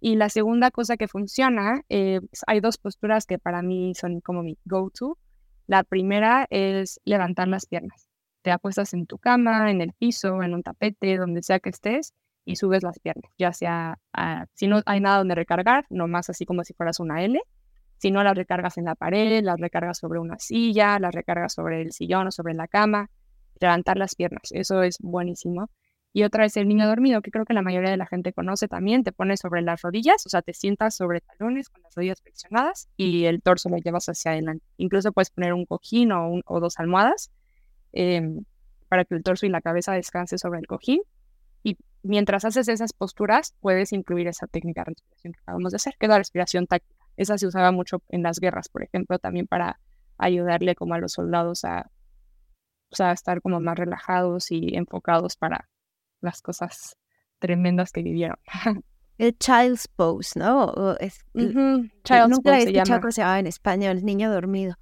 Y la segunda cosa que funciona, eh, hay dos posturas que para mí son como mi go-to. La primera es levantar las piernas. Te apuestas en tu cama, en el piso, en un tapete, donde sea que estés, y subes las piernas. Ya sea, si no hay nada donde recargar, nomás así como si fueras una L. Si no, las recargas en la pared, las recargas sobre una silla, las recargas sobre el sillón o sobre la cama. Levantar las piernas, eso es buenísimo. Y otra es el niño dormido, que creo que la mayoría de la gente conoce también. Te pones sobre las rodillas, o sea, te sientas sobre talones con las rodillas flexionadas y el torso lo llevas hacia adelante. Incluso puedes poner un cojín o, dos almohadas em, para que el torso y la cabeza descanse sobre el cojín. Y mientras haces esas posturas, puedes incluir esa técnica de respiración que acabamos de hacer, que es la respiración táctica. Esa se usaba mucho en las guerras, por ejemplo, también para ayudarle como a los soldados a, a estar como más relajados y enfocados para las cosas tremendas que vivieron. <laughs> El child's pose, ¿no? es, Child's pose se llama. se llamaba en español, niño dormido.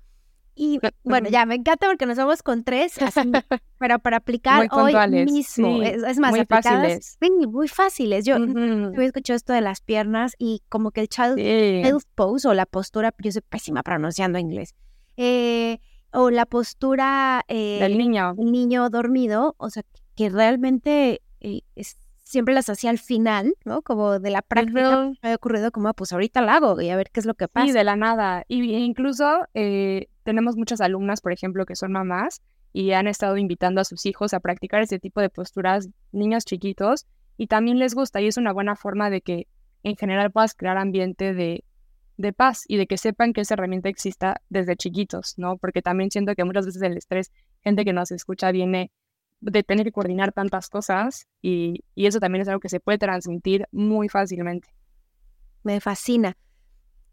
Y bueno, ya me encanta porque nos vamos con tres, <laughs> pero para aplicar hoy mismo. Es, más, muy fáciles. muy fáciles. Yo he escuchado esto de las piernas y como que el child's pose o la postura, yo soy pésima pronunciando inglés. Eh, o la postura eh, del niño. niño dormido, o sea, que realmente siempre las hacía al final, ¿no? Como de la práctica me había ocurrido como, ah, pues ahorita la hago y a ver qué es lo que pasa. Sí, de la nada. Y incluso eh, tenemos muchas alumnas, por ejemplo, que son mamás y han estado invitando a sus hijos a practicar ese tipo de posturas, niños chiquitos, y también les gusta y es una buena forma de que en general puedas crear ambiente de, de paz y de que sepan que esa herramienta exista desde chiquitos, ¿no? Porque también siento que muchas veces el estrés, gente que nos escucha viene de tener que coordinar tantas cosas y, eso también es algo que se puede transmitir muy fácilmente. Me fascina.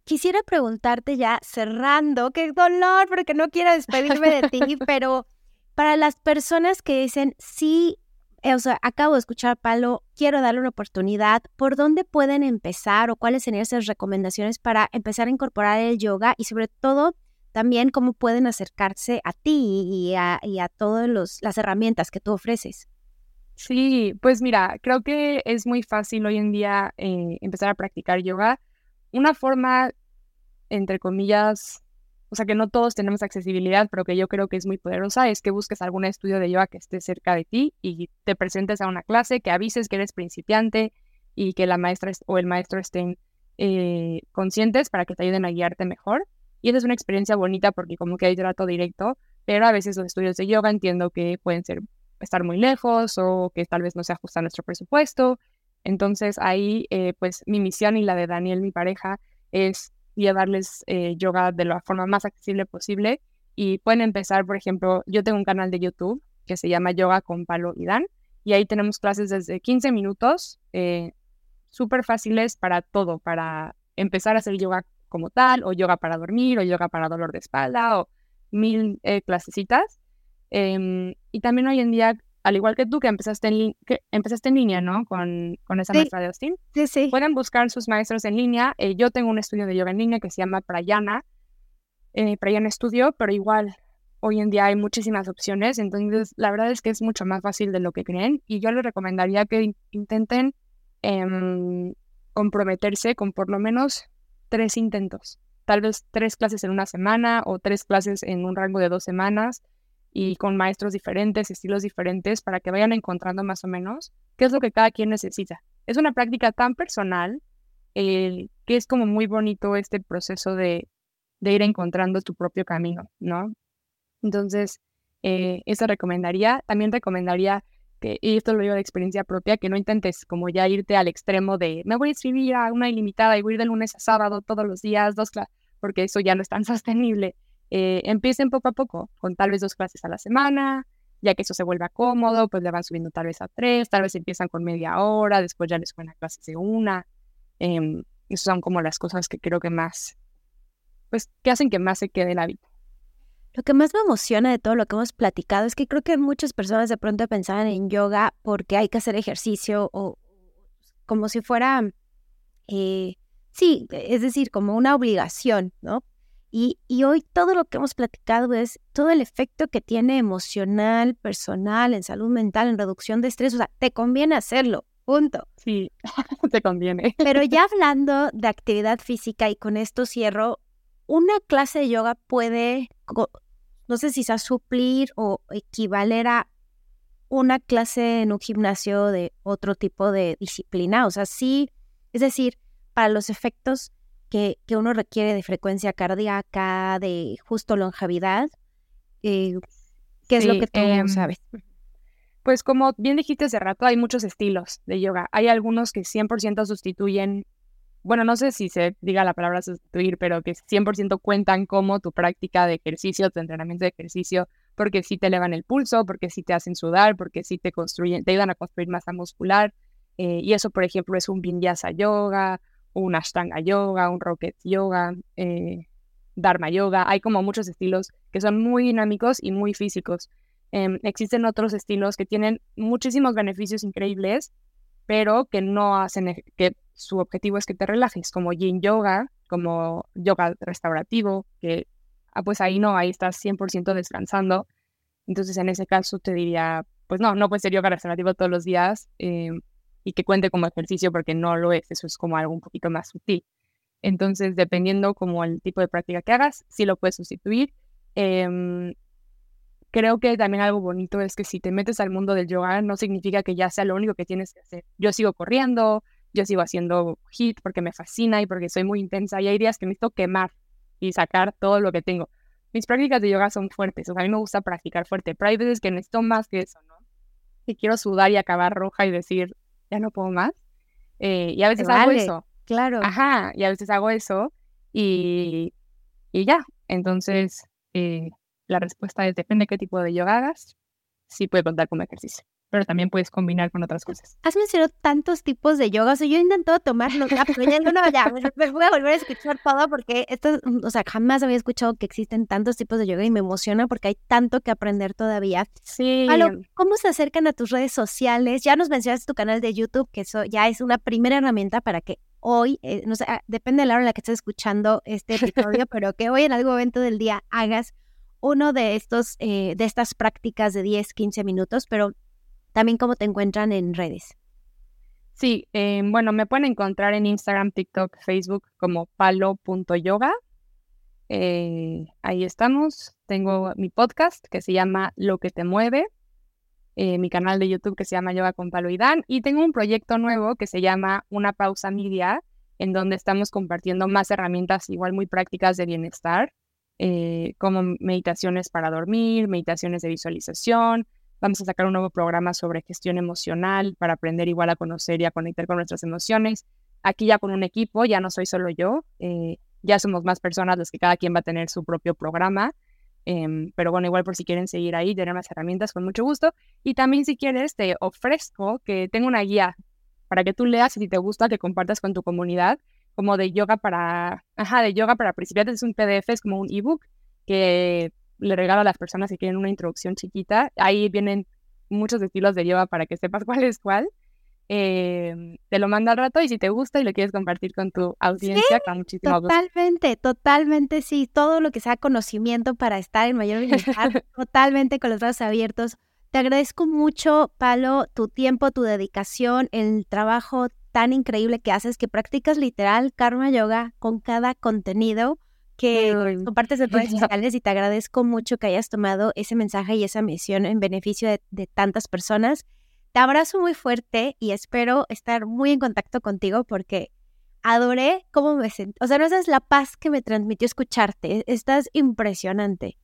Quisiera preguntarte ya cerrando, qué dolor, porque no quiero despedirme de ti, <laughs> pero Para las personas que dicen, sí, eh, o sea, acabo de escuchar Palo, quiero darle una oportunidad, ¿por dónde pueden empezar o cuáles serían esas recomendaciones para empezar a incorporar el yoga y sobre todo también cómo pueden acercarse a ti y a, y a todas las herramientas que tú ofreces? Sí, pues mira, creo que es muy fácil hoy en día eh, empezar a practicar yoga. Una forma, entre comillas, o sea que no todos tenemos accesibilidad, pero que yo creo que es muy poderosa, es que busques algún estudio de yoga que esté cerca de ti y te presentes a una clase, que avises que eres principiante y que la maestra o el maestro estén eh, conscientes para que te ayuden a guiarte mejor. Y esa es una experiencia bonita porque como que hay trato directo, pero a veces los estudios de yoga entiendo que pueden ser estar muy lejos o que tal vez no se ajusta a nuestro presupuesto. Entonces ahí, eh, pues mi misión y la de Daniel, mi pareja, es llevarles eh, yoga de la forma más accesible posible. Y pueden empezar, por ejemplo, yo tengo un canal de YouTube que se llama Yoga con Palo y Dan, y ahí tenemos clases desde 15 minutos, eh, súper fáciles para todo, para empezar a hacer yoga como tal, o yoga para dormir, o yoga para dolor de espalda, o mil eh, clasecitas. Em, y también hoy en día al igual que tú que empezaste en, que empezaste en línea, ¿no? Con, con esa maestra de Austin. Sí, sí. Pueden buscar sus maestros en línea. Eh, yo tengo un estudio de yoga en línea que se llama Prayana, eh, Prayana Studio, pero igual hoy en día hay muchísimas opciones, entonces la verdad es que es mucho más fácil de lo que creen y yo les recomendaría que intenten em, comprometerse con por lo menos tres intentos, tal vez tres clases en una semana o tres clases en un rango de dos semanas y con maestros diferentes, estilos diferentes, para que vayan encontrando más o menos qué es lo que cada quien necesita. Es una práctica tan personal que es como muy bonito este proceso de, de, ir encontrando tu propio camino, ¿no? Entonces, eh, eso recomendaría. También recomendaría y esto lo digo de experiencia propia, que no intentes como ya irte al extremo de me voy a escribir a una ilimitada y voy a ir de lunes a sábado todos los días, dos clases, porque eso ya no es tan <laughs> sostenible. Eh, empiecen poco a poco, con tal vez dos clases a la semana, ya que eso se vuelva cómodo, pues le van subiendo tal vez a tres, tal vez empiezan con media hora, después ya les ponen a clases de una. Eh, esas son como las cosas que creo que más, pues, que hacen que más se quede el hábito. Lo que más me emociona de todo lo que hemos platicado es que creo que muchas personas de pronto pensaban en yoga porque hay que hacer ejercicio o como si fuera, eh, sí, es decir, como una obligación, ¿no? Y, hoy todo lo que hemos platicado es todo el efecto que tiene emocional, personal, en salud mental, en reducción de estrés. O sea, te conviene hacerlo, punto. Sí, <laughs> te conviene. Pero ya <laughs> hablando de actividad física y con esto cierro, una clase de yoga puede, no sé si sea suplir o equivaler a una clase en un gimnasio de otro tipo de disciplina. O sea, sí, es decir, para los efectos que, uno requiere de frecuencia cardíaca, de justo longevidad. Eh, ¿Qué es lo que tú em, sabes? Pues como bien dijiste hace rato, hay muchos estilos de yoga. Hay algunos que 100% sustituyen, bueno, no sé si se diga la palabra sustituir, pero que 100% cuentan como tu práctica de ejercicio, tu entrenamiento de ejercicio, porque sí te elevan el pulso, porque sí te hacen sudar, porque sí te construyen, te ayudan a construir masa muscular. Eh, y eso, por ejemplo, es un vinyasa yoga un Ashtanga Yoga, un Rocket Yoga, eh, Dharma Yoga. Hay como muchos estilos que son muy dinámicos y muy físicos. Em, existen otros estilos que tienen muchísimos beneficios increíbles, pero que no hacen, que su objetivo es que te relajes, como Yin Yoga, como yoga restaurativo, que ah, pues ahí no, ahí estás 100% descansando. Entonces en ese caso te diría, pues no, no puede ser yoga restaurativo todos los días. Em, y que cuente como ejercicio porque no lo es, eso es como algo un poquito más sutil. Entonces, dependiendo como el tipo de práctica que hagas, sí lo puedes sustituir. Em, creo que también algo bonito es que si te metes al mundo del yoga, no significa que ya sea lo único que tienes que hacer. Yo sigo corriendo, yo sigo haciendo hit porque me fascina y porque soy muy intensa y hay días que necesito quemar y sacar todo lo que tengo. Mis prácticas de yoga son fuertes, o sea, a mí me gusta practicar fuerte, pero hay veces que necesito más que eso, ¿no? Y quiero sudar y acabar roja y decir, ya no puedo más. Eh, y a veces hago eso. Claro. Ajá, y a veces hago eso y, y ya. Entonces, eh, la respuesta es, depende de qué tipo de yoga hagas, sí puede contar como ejercicio. pero también puedes combinar con otras cosas. Has mencionado tantos tipos de yoga, o sea, yo he intentado tomarlo, pero ya no, ya, me voy a volver a escuchar todo porque esto, o sea, jamás había escuchado que existen tantos tipos de yoga y me emociona porque hay tanto que aprender todavía. Sí. ¿cómo se acercan a tus redes sociales? Ya nos mencionaste tu canal de YouTube, que eso ya es una primera herramienta para que hoy, eh, no sé, ah, depende de la hora en la que estés escuchando este episodio, <laughs> pero que hoy en algún momento del día hagas uno de estos, eh, de estas prácticas de 10, 15 minutos, pero también cómo te encuentran en redes. Sí, em, bueno, me pueden encontrar en Instagram, TikTok, Facebook como palo.yoga. Eh, ahí estamos. Tengo mi podcast que se llama Lo que te mueve. Eh, mi canal de YouTube que se llama Yoga con Palo y Dan. Y tengo un proyecto nuevo que se llama Una Pausa Media, en donde estamos compartiendo más herramientas igual muy prácticas de bienestar, eh, como meditaciones para dormir, meditaciones de visualización, Vamos a sacar un nuevo programa sobre gestión emocional para aprender igual a conocer y a conectar con nuestras emociones. Aquí ya con un equipo, ya no soy solo yo, eh, ya somos más personas las que cada quien va a tener su propio programa. Em, pero bueno, igual por si quieren seguir ahí, tener más herramientas, con mucho gusto. Y también si quieres, te ofrezco que tengo una guía para que tú leas y si te gusta, que compartas con tu comunidad, como de yoga para, ajá, de yoga para principiantes, es un PDF, es como un ebook que le regalo a las personas que quieren una introducción chiquita. Ahí vienen muchos estilos de yoga para que sepas <laughs> cuál es cuál. Em, te lo mando al rato y si te gusta y lo quieres compartir con tu audiencia, con muchísimo totalmente, Totalmente, sí. Todo lo que sea conocimiento para estar en mayor bienestar, <laughs> totalmente con los brazos abiertos. Te agradezco mucho, Palo, tu tiempo, tu dedicación, el trabajo tan increíble que haces, que practicas literal karma yoga con cada contenido que compartes en <laughs> redes sociales y te agradezco mucho que hayas tomado ese mensaje y esa misión en beneficio de, tantas personas. Te abrazo muy fuerte y espero estar muy en contacto contigo porque adoré cómo me sentí. O sea, no sabes la paz que me transmitió escucharte. Estás impresionante.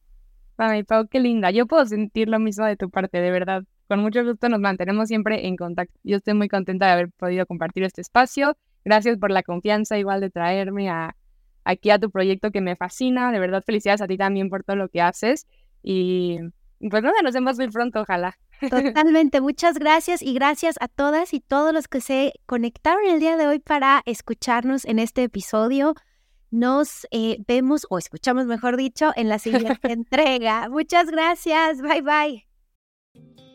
Ay, Pau, qué linda. Yo puedo sentir lo mismo de tu parte, de verdad. Con mucho gusto nos mantenemos siempre en contacto. Yo estoy muy contenta de haber podido compartir este espacio. Gracias por la confianza igual de traerme a, aquí a tu proyecto que me fascina. De verdad, felicidades a ti también por todo lo que haces. Y pues nada, nos vemos muy pronto, ojalá. <laughs> Totalmente, muchas gracias y gracias a todas y todos los que se conectaron el día de hoy para escucharnos en este episodio. Nos eh, vemos o escuchamos, mejor dicho, en la siguiente <laughs> entrega. Muchas gracias, bye bye.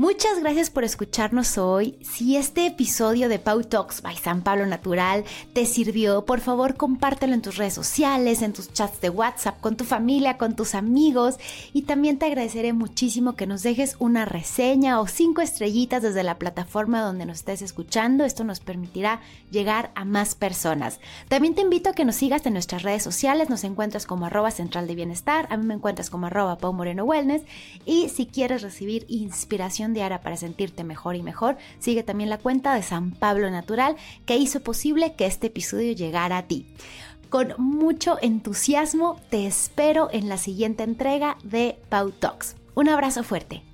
Muchas gracias por escucharnos hoy. Si este episodio de Pau Talks by San Pablo Natural te sirvió, por favor compártelo en tus redes sociales, en tus chats de WhatsApp, con tu familia, con tus amigos. Y también te agradeceré muchísimo que nos dejes una reseña o cinco estrellitas desde la plataforma donde nos estés escuchando. Esto nos permitirá llegar a más personas. También te invito a que nos sigas en nuestras redes sociales. Nos encuentras como arroba central de bienestar. A mí me encuentras como arroba Pau Moreno Wellness. Y si quieres recibir inspiración diaria para sentirte mejor y mejor, sigue también la cuenta de San Pablo Natural que hizo posible que este episodio llegara a ti. Con mucho entusiasmo te espero en la siguiente entrega de Pau Talks. Un abrazo fuerte.